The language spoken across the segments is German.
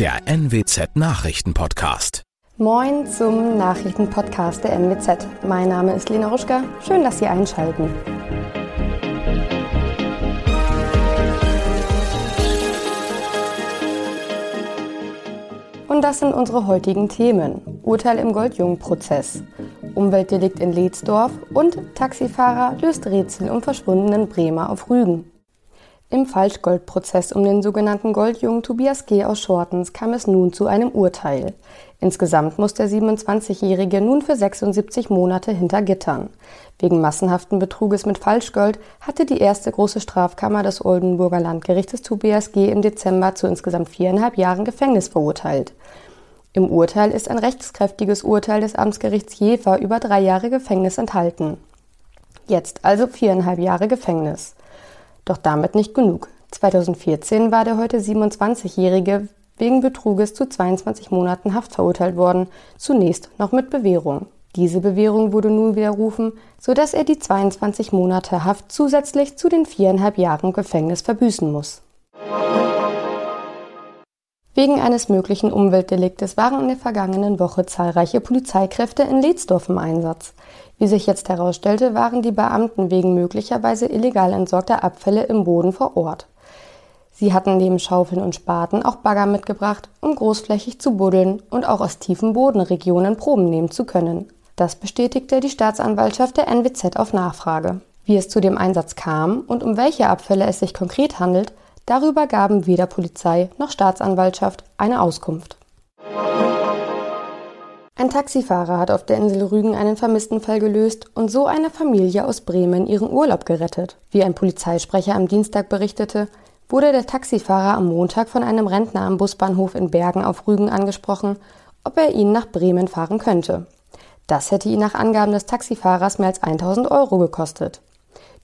der NWZ Nachrichtenpodcast. Moin zum Nachrichtenpodcast der NWZ. Mein Name ist Lena Ruschka. Schön, dass Sie einschalten. Und das sind unsere heutigen Themen. Urteil im Goldjung-Prozess, Umweltdelikt in Leetsdorf und Taxifahrer löst Rätsel um verschwundenen Bremer auf Rügen. Im Falschgoldprozess um den sogenannten Goldjungen Tobias G. aus Schortens kam es nun zu einem Urteil. Insgesamt muss der 27-Jährige nun für 76 Monate hinter Gittern. Wegen massenhaften Betruges mit Falschgold hatte die erste große Strafkammer des Oldenburger Landgerichtes Tobias G. im Dezember zu insgesamt viereinhalb Jahren Gefängnis verurteilt. Im Urteil ist ein rechtskräftiges Urteil des Amtsgerichts Jever über drei Jahre Gefängnis enthalten. Jetzt also viereinhalb Jahre Gefängnis. Doch damit nicht genug. 2014 war der heute 27-Jährige wegen Betruges zu 22 Monaten Haft verurteilt worden, zunächst noch mit Bewährung. Diese Bewährung wurde nun widerrufen, sodass er die 22 Monate Haft zusätzlich zu den viereinhalb Jahren Gefängnis verbüßen muss. Wegen eines möglichen Umweltdeliktes waren in der vergangenen Woche zahlreiche Polizeikräfte in Leetsdorf im Einsatz. Wie sich jetzt herausstellte, waren die Beamten wegen möglicherweise illegal entsorgter Abfälle im Boden vor Ort. Sie hatten neben Schaufeln und Spaten auch Bagger mitgebracht, um großflächig zu buddeln und auch aus tiefen Bodenregionen Proben nehmen zu können. Das bestätigte die Staatsanwaltschaft der NWZ auf Nachfrage. Wie es zu dem Einsatz kam und um welche Abfälle es sich konkret handelt, darüber gaben weder Polizei noch Staatsanwaltschaft eine Auskunft. Ein Taxifahrer hat auf der Insel Rügen einen Vermisstenfall gelöst und so eine Familie aus Bremen ihren Urlaub gerettet. Wie ein Polizeisprecher am Dienstag berichtete, wurde der Taxifahrer am Montag von einem Rentner am Busbahnhof in Bergen auf Rügen angesprochen, ob er ihn nach Bremen fahren könnte. Das hätte ihn nach Angaben des Taxifahrers mehr als 1000 Euro gekostet.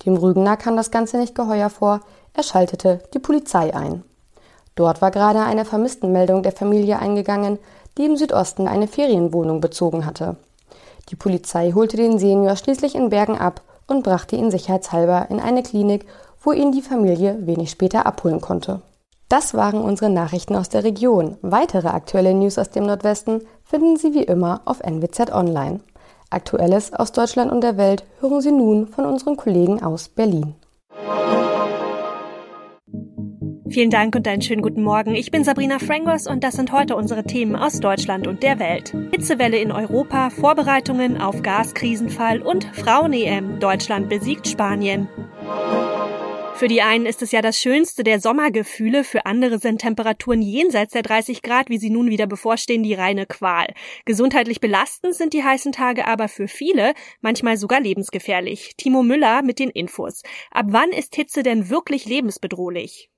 Dem Rügener kam das Ganze nicht geheuer vor, er schaltete die Polizei ein. Dort war gerade eine Vermisstenmeldung der Familie eingegangen, die im Südosten eine Ferienwohnung bezogen hatte. Die Polizei holte den Senior schließlich in Bergen ab und brachte ihn sicherheitshalber in eine Klinik, wo ihn die Familie wenig später abholen konnte. Das waren unsere Nachrichten aus der Region. Weitere aktuelle News aus dem Nordwesten finden Sie wie immer auf NWZ Online. Aktuelles aus Deutschland und der Welt hören Sie nun von unseren Kollegen aus Berlin. Vielen Dank und einen schönen guten Morgen. Ich bin Sabrina Frangos und das sind heute unsere Themen aus Deutschland und der Welt. Hitzewelle in Europa, Vorbereitungen auf Gaskrisenfall und Frauen-EM. Deutschland besiegt Spanien. Für die einen ist es ja das schönste der Sommergefühle, für andere sind Temperaturen jenseits der 30 Grad, wie sie nun wieder bevorstehen, die reine Qual. Gesundheitlich belastend sind die heißen Tage aber für viele manchmal sogar lebensgefährlich. Timo Müller mit den Infos. Ab wann ist Hitze denn wirklich lebensbedrohlich?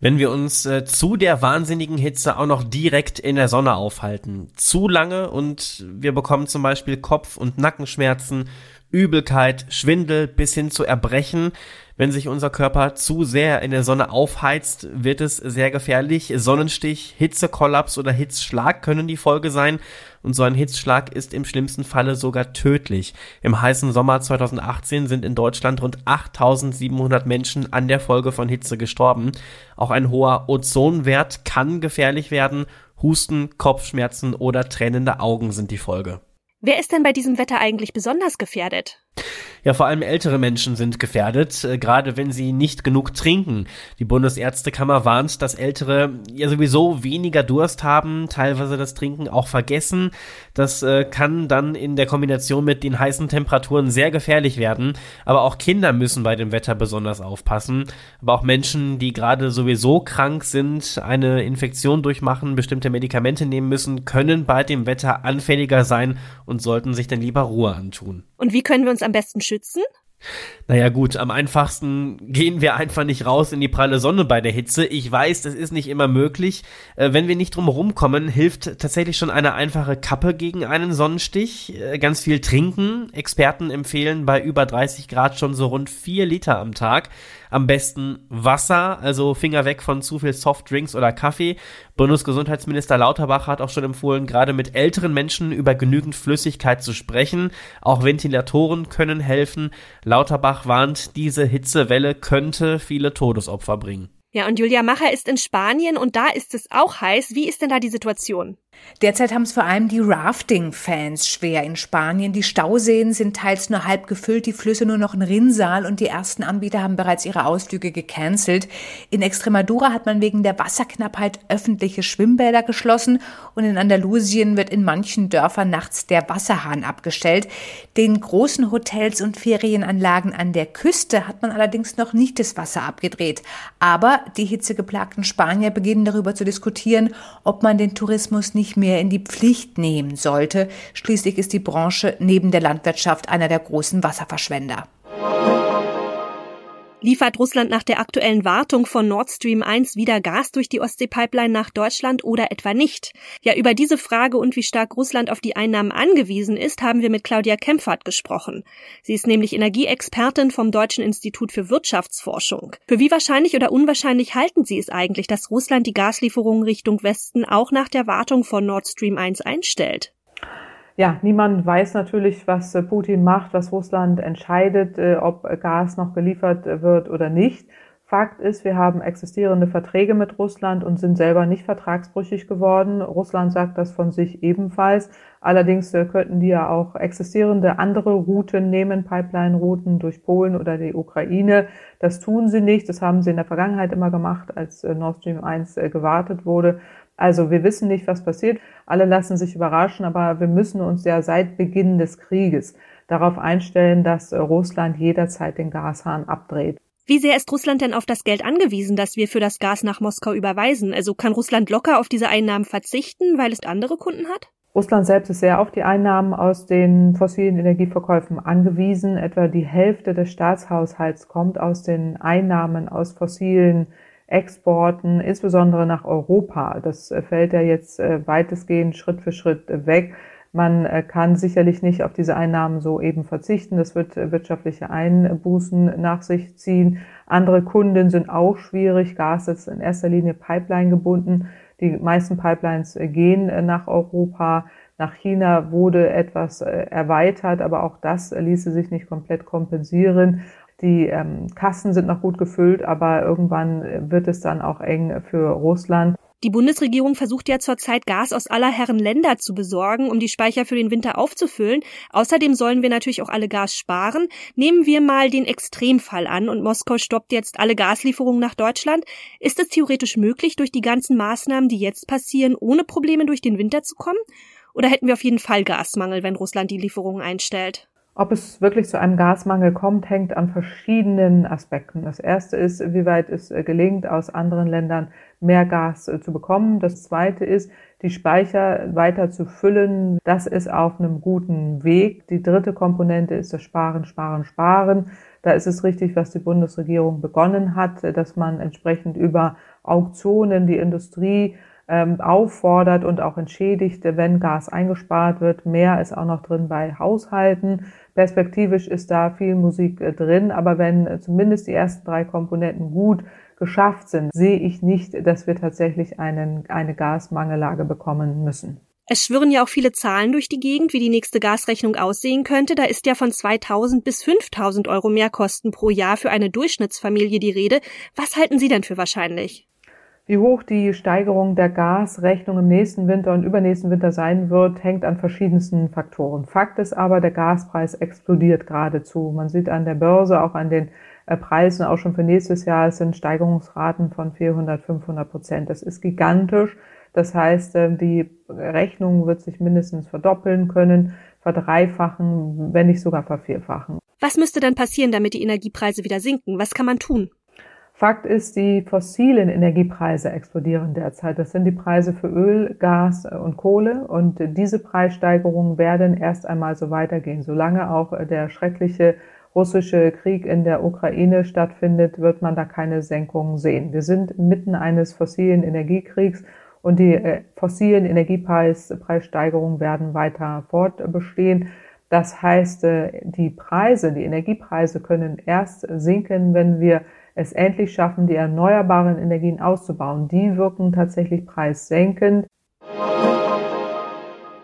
wenn wir uns äh, zu der wahnsinnigen Hitze auch noch direkt in der Sonne aufhalten. Zu lange und wir bekommen zum Beispiel Kopf- und Nackenschmerzen, Übelkeit, Schwindel bis hin zu Erbrechen. Wenn sich unser Körper zu sehr in der Sonne aufheizt, wird es sehr gefährlich. Sonnenstich, Hitzekollaps oder Hitzschlag können die Folge sein. Und so ein Hitzschlag ist im schlimmsten Falle sogar tödlich. Im heißen Sommer 2018 sind in Deutschland rund 8700 Menschen an der Folge von Hitze gestorben. Auch ein hoher Ozonwert kann gefährlich werden. Husten, Kopfschmerzen oder tränende Augen sind die Folge. Wer ist denn bei diesem Wetter eigentlich besonders gefährdet? Ja, vor allem ältere Menschen sind gefährdet, äh, gerade wenn sie nicht genug trinken. Die Bundesärztekammer warnt, dass Ältere ja sowieso weniger Durst haben, teilweise das Trinken auch vergessen. Das äh, kann dann in der Kombination mit den heißen Temperaturen sehr gefährlich werden. Aber auch Kinder müssen bei dem Wetter besonders aufpassen. Aber auch Menschen, die gerade sowieso krank sind, eine Infektion durchmachen, bestimmte Medikamente nehmen müssen, können bei dem Wetter anfälliger sein und sollten sich dann lieber Ruhe antun. Und wie können wir uns am besten schützen? Naja gut, am einfachsten gehen wir einfach nicht raus in die pralle Sonne bei der Hitze. Ich weiß, das ist nicht immer möglich. Äh, wenn wir nicht drum rumkommen, hilft tatsächlich schon eine einfache Kappe gegen einen Sonnenstich. Äh, ganz viel trinken. Experten empfehlen bei über 30 Grad schon so rund 4 Liter am Tag. Am besten Wasser, also Finger weg von zu viel Softdrinks oder Kaffee. Bundesgesundheitsminister Lauterbach hat auch schon empfohlen, gerade mit älteren Menschen über genügend Flüssigkeit zu sprechen. Auch Ventilatoren können helfen. Lauterbach warnt, diese Hitzewelle könnte viele Todesopfer bringen. Ja, und Julia Macher ist in Spanien und da ist es auch heiß. Wie ist denn da die Situation? Derzeit haben es vor allem die Rafting-Fans schwer in Spanien. Die Stauseen sind teils nur halb gefüllt, die Flüsse nur noch ein Rinnsal und die ersten Anbieter haben bereits ihre Ausflüge gecancelt. In Extremadura hat man wegen der Wasserknappheit öffentliche Schwimmbäder geschlossen und in Andalusien wird in manchen Dörfern nachts der Wasserhahn abgestellt. Den großen Hotels und Ferienanlagen an der Küste hat man allerdings noch nicht das Wasser abgedreht. Aber die hitzegeplagten Spanier beginnen darüber zu diskutieren, ob man den Tourismus nicht nicht mehr in die Pflicht nehmen sollte. Schließlich ist die Branche neben der Landwirtschaft einer der großen Wasserverschwender. Liefert Russland nach der aktuellen Wartung von Nord Stream 1 wieder Gas durch die Ostsee-Pipeline nach Deutschland oder etwa nicht? Ja, über diese Frage und wie stark Russland auf die Einnahmen angewiesen ist, haben wir mit Claudia Kempfert gesprochen. Sie ist nämlich Energieexpertin vom Deutschen Institut für Wirtschaftsforschung. Für wie wahrscheinlich oder unwahrscheinlich halten Sie es eigentlich, dass Russland die Gaslieferungen Richtung Westen auch nach der Wartung von Nord Stream 1 einstellt? Ja, niemand weiß natürlich, was äh, Putin macht, was Russland entscheidet, äh, ob Gas noch geliefert äh, wird oder nicht. Fakt ist, wir haben existierende Verträge mit Russland und sind selber nicht vertragsbrüchig geworden. Russland sagt das von sich ebenfalls. Allerdings könnten die ja auch existierende andere Routen nehmen, Pipeline-Routen durch Polen oder die Ukraine. Das tun sie nicht. Das haben sie in der Vergangenheit immer gemacht, als Nord Stream 1 gewartet wurde. Also wir wissen nicht, was passiert. Alle lassen sich überraschen, aber wir müssen uns ja seit Beginn des Krieges darauf einstellen, dass Russland jederzeit den Gashahn abdreht. Wie sehr ist Russland denn auf das Geld angewiesen, das wir für das Gas nach Moskau überweisen? Also kann Russland locker auf diese Einnahmen verzichten, weil es andere Kunden hat? Russland selbst ist sehr auf die Einnahmen aus den fossilen Energieverkäufen angewiesen. Etwa die Hälfte des Staatshaushalts kommt aus den Einnahmen aus fossilen Exporten, insbesondere nach Europa. Das äh, fällt ja jetzt äh, weitestgehend Schritt für Schritt äh, weg. Man kann sicherlich nicht auf diese Einnahmen so eben verzichten. Das wird wirtschaftliche Einbußen nach sich ziehen. Andere Kunden sind auch schwierig. Gas ist in erster Linie Pipeline gebunden. Die meisten Pipelines gehen nach Europa. Nach China wurde etwas erweitert, aber auch das ließe sich nicht komplett kompensieren. Die ähm, Kassen sind noch gut gefüllt, aber irgendwann wird es dann auch eng für Russland. Die Bundesregierung versucht ja zurzeit Gas aus aller Herren Länder zu besorgen, um die Speicher für den Winter aufzufüllen. Außerdem sollen wir natürlich auch alle Gas sparen. Nehmen wir mal den Extremfall an und Moskau stoppt jetzt alle Gaslieferungen nach Deutschland. Ist es theoretisch möglich, durch die ganzen Maßnahmen, die jetzt passieren, ohne Probleme durch den Winter zu kommen? Oder hätten wir auf jeden Fall Gasmangel, wenn Russland die Lieferungen einstellt? Ob es wirklich zu einem Gasmangel kommt, hängt an verschiedenen Aspekten. Das erste ist, wie weit es äh, gelingt, aus anderen Ländern mehr Gas äh, zu bekommen. Das zweite ist, die Speicher weiter zu füllen. Das ist auf einem guten Weg. Die dritte Komponente ist das Sparen, Sparen, Sparen. Da ist es richtig, was die Bundesregierung begonnen hat, dass man entsprechend über Auktionen die Industrie ähm, auffordert und auch entschädigt, wenn Gas eingespart wird. Mehr ist auch noch drin bei Haushalten. Perspektivisch ist da viel Musik äh, drin, aber wenn äh, zumindest die ersten drei Komponenten gut geschafft sind, sehe ich nicht, dass wir tatsächlich einen, eine Gasmangellage bekommen müssen. Es schwirren ja auch viele Zahlen durch die Gegend, wie die nächste Gasrechnung aussehen könnte. Da ist ja von 2000 bis 5000 Euro Mehrkosten pro Jahr für eine Durchschnittsfamilie die Rede. Was halten Sie denn für wahrscheinlich? Wie hoch die Steigerung der Gasrechnung im nächsten Winter und übernächsten Winter sein wird, hängt an verschiedensten Faktoren. Fakt ist aber, der Gaspreis explodiert geradezu. Man sieht an der Börse, auch an den äh, Preisen, auch schon für nächstes Jahr, es sind Steigerungsraten von 400, 500 Prozent. Das ist gigantisch. Das heißt, äh, die Rechnung wird sich mindestens verdoppeln können, verdreifachen, wenn nicht sogar vervierfachen. Was müsste dann passieren, damit die Energiepreise wieder sinken? Was kann man tun? Fakt ist, die fossilen Energiepreise explodieren derzeit. Das sind die Preise für Öl, Gas und Kohle. Und diese Preissteigerungen werden erst einmal so weitergehen. Solange auch der schreckliche russische Krieg in der Ukraine stattfindet, wird man da keine Senkungen sehen. Wir sind mitten eines fossilen Energiekriegs und die äh, fossilen Energiepreissteigerungen werden weiter fortbestehen. Das heißt, äh, die Preise, die Energiepreise können erst sinken, wenn wir es endlich schaffen, die erneuerbaren Energien auszubauen. Die wirken tatsächlich preissenkend.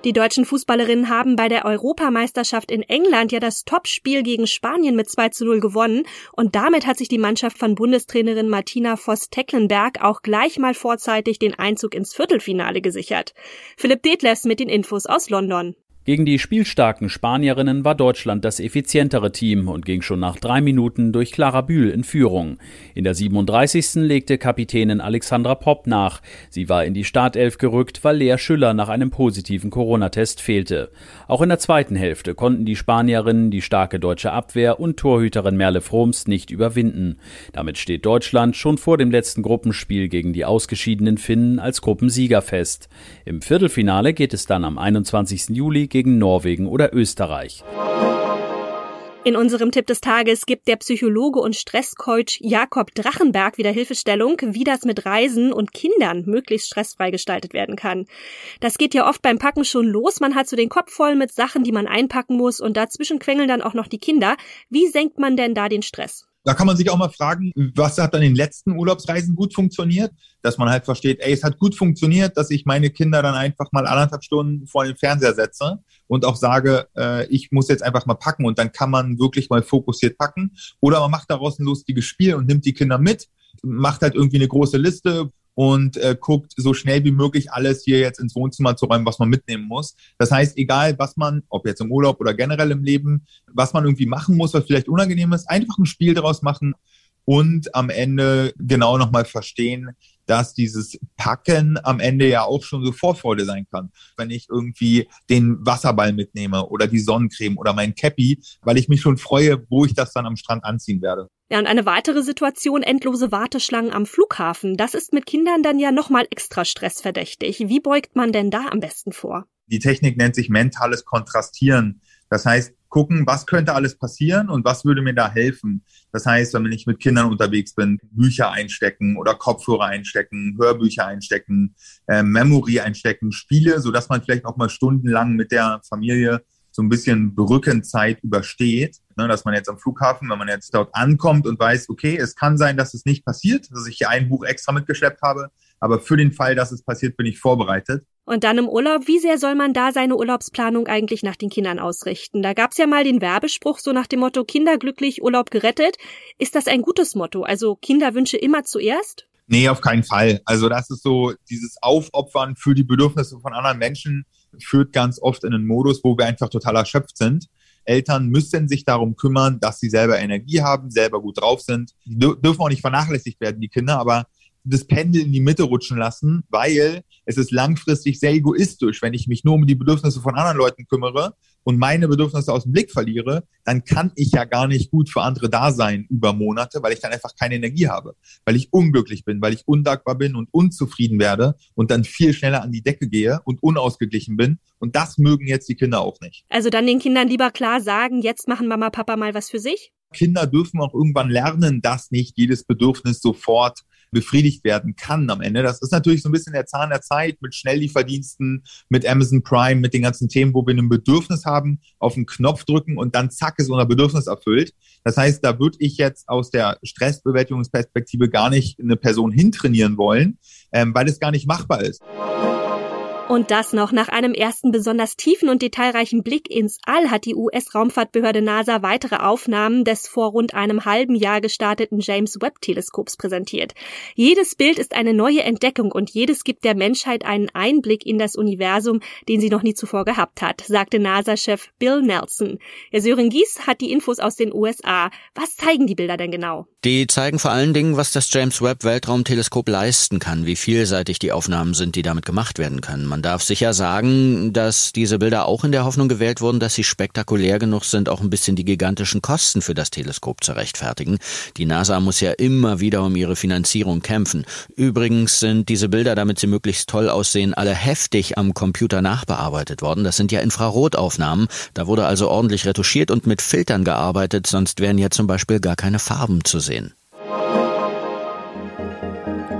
Die deutschen Fußballerinnen haben bei der Europameisterschaft in England ja das Topspiel gegen Spanien mit 2 zu 0 gewonnen und damit hat sich die Mannschaft von Bundestrainerin Martina Voss-Tecklenberg auch gleich mal vorzeitig den Einzug ins Viertelfinale gesichert. Philipp Detlefs mit den Infos aus London. Gegen die spielstarken Spanierinnen war Deutschland das effizientere Team und ging schon nach drei Minuten durch Clara Bühl in Führung. In der 37. legte Kapitänin Alexandra Popp nach. Sie war in die Startelf gerückt, weil Lea Schüller nach einem positiven Corona-Test fehlte. Auch in der zweiten Hälfte konnten die Spanierinnen die starke deutsche Abwehr und Torhüterin Merle Froms nicht überwinden. Damit steht Deutschland schon vor dem letzten Gruppenspiel gegen die ausgeschiedenen Finnen als Gruppensieger fest. Im Viertelfinale geht es dann am 21. Juli gegen Norwegen oder Österreich. In unserem Tipp des Tages gibt der Psychologe und Stresscoach Jakob Drachenberg wieder Hilfestellung, wie das mit Reisen und Kindern möglichst stressfrei gestaltet werden kann. Das geht ja oft beim Packen schon los. Man hat so den Kopf voll mit Sachen, die man einpacken muss und dazwischen quengeln dann auch noch die Kinder. Wie senkt man denn da den Stress? Da kann man sich auch mal fragen, was hat an den letzten Urlaubsreisen gut funktioniert? Dass man halt versteht, ey, es hat gut funktioniert, dass ich meine Kinder dann einfach mal anderthalb Stunden vor den Fernseher setze und auch sage, äh, ich muss jetzt einfach mal packen und dann kann man wirklich mal fokussiert packen. Oder man macht daraus ein lustiges Spiel und nimmt die Kinder mit, macht halt irgendwie eine große Liste, und äh, guckt so schnell wie möglich alles hier jetzt ins Wohnzimmer zu räumen, was man mitnehmen muss. Das heißt, egal was man, ob jetzt im Urlaub oder generell im Leben, was man irgendwie machen muss, was vielleicht unangenehm ist, einfach ein Spiel daraus machen und am Ende genau nochmal verstehen, dass dieses Packen am Ende ja auch schon so Vorfreude sein kann. Wenn ich irgendwie den Wasserball mitnehme oder die Sonnencreme oder mein Cappy, weil ich mich schon freue, wo ich das dann am Strand anziehen werde. Ja, und eine weitere Situation, endlose Warteschlangen am Flughafen. Das ist mit Kindern dann ja nochmal extra stressverdächtig. Wie beugt man denn da am besten vor? Die Technik nennt sich mentales Kontrastieren. Das heißt, gucken, was könnte alles passieren und was würde mir da helfen. Das heißt, wenn ich mit Kindern unterwegs bin, Bücher einstecken oder Kopfhörer einstecken, Hörbücher einstecken, äh, Memory einstecken, Spiele, so dass man vielleicht auch mal stundenlang mit der Familie so ein bisschen Brückenzeit übersteht. Ne, dass man jetzt am Flughafen, wenn man jetzt dort ankommt und weiß, okay, es kann sein, dass es nicht passiert, dass ich hier ein Buch extra mitgeschleppt habe, aber für den Fall, dass es passiert, bin ich vorbereitet. Und dann im Urlaub, wie sehr soll man da seine Urlaubsplanung eigentlich nach den Kindern ausrichten? Da gab's ja mal den Werbespruch so nach dem Motto Kinder glücklich, Urlaub gerettet. Ist das ein gutes Motto? Also Kinderwünsche immer zuerst? Nee, auf keinen Fall. Also das ist so dieses Aufopfern für die Bedürfnisse von anderen Menschen führt ganz oft in einen Modus, wo wir einfach total erschöpft sind. Eltern müssen sich darum kümmern, dass sie selber Energie haben, selber gut drauf sind. Die dürfen auch nicht vernachlässigt werden, die Kinder, aber das Pendel in die Mitte rutschen lassen, weil es ist langfristig sehr egoistisch, wenn ich mich nur um die Bedürfnisse von anderen Leuten kümmere und meine Bedürfnisse aus dem Blick verliere, dann kann ich ja gar nicht gut für andere da sein über Monate, weil ich dann einfach keine Energie habe, weil ich unglücklich bin, weil ich undankbar bin und unzufrieden werde und dann viel schneller an die Decke gehe und unausgeglichen bin. Und das mögen jetzt die Kinder auch nicht. Also dann den Kindern lieber klar sagen, jetzt machen Mama, Papa mal was für sich? Kinder dürfen auch irgendwann lernen, dass nicht jedes Bedürfnis sofort befriedigt werden kann am Ende. Das ist natürlich so ein bisschen der Zahn der Zeit mit Schnelllieferdiensten, mit Amazon Prime, mit den ganzen Themen, wo wir ein Bedürfnis haben, auf den Knopf drücken und dann zack ist unser Bedürfnis erfüllt. Das heißt, da würde ich jetzt aus der Stressbewältigungsperspektive gar nicht eine Person hintrainieren wollen, ähm, weil es gar nicht machbar ist. Und das noch nach einem ersten besonders tiefen und detailreichen Blick ins All hat die US-Raumfahrtbehörde NASA weitere Aufnahmen des vor rund einem halben Jahr gestarteten James Webb-Teleskops präsentiert. Jedes Bild ist eine neue Entdeckung und jedes gibt der Menschheit einen Einblick in das Universum, den sie noch nie zuvor gehabt hat, sagte NASA-Chef Bill Nelson. Herr Sören Gies hat die Infos aus den USA. Was zeigen die Bilder denn genau? Die zeigen vor allen Dingen, was das James Webb Weltraumteleskop leisten kann, wie vielseitig die Aufnahmen sind, die damit gemacht werden können. Man darf sicher sagen, dass diese Bilder auch in der Hoffnung gewählt wurden, dass sie spektakulär genug sind, auch ein bisschen die gigantischen Kosten für das Teleskop zu rechtfertigen. Die NASA muss ja immer wieder um ihre Finanzierung kämpfen. Übrigens sind diese Bilder, damit sie möglichst toll aussehen, alle heftig am Computer nachbearbeitet worden. Das sind ja Infrarotaufnahmen. Da wurde also ordentlich retuschiert und mit Filtern gearbeitet, sonst wären ja zum Beispiel gar keine Farben zu sehen.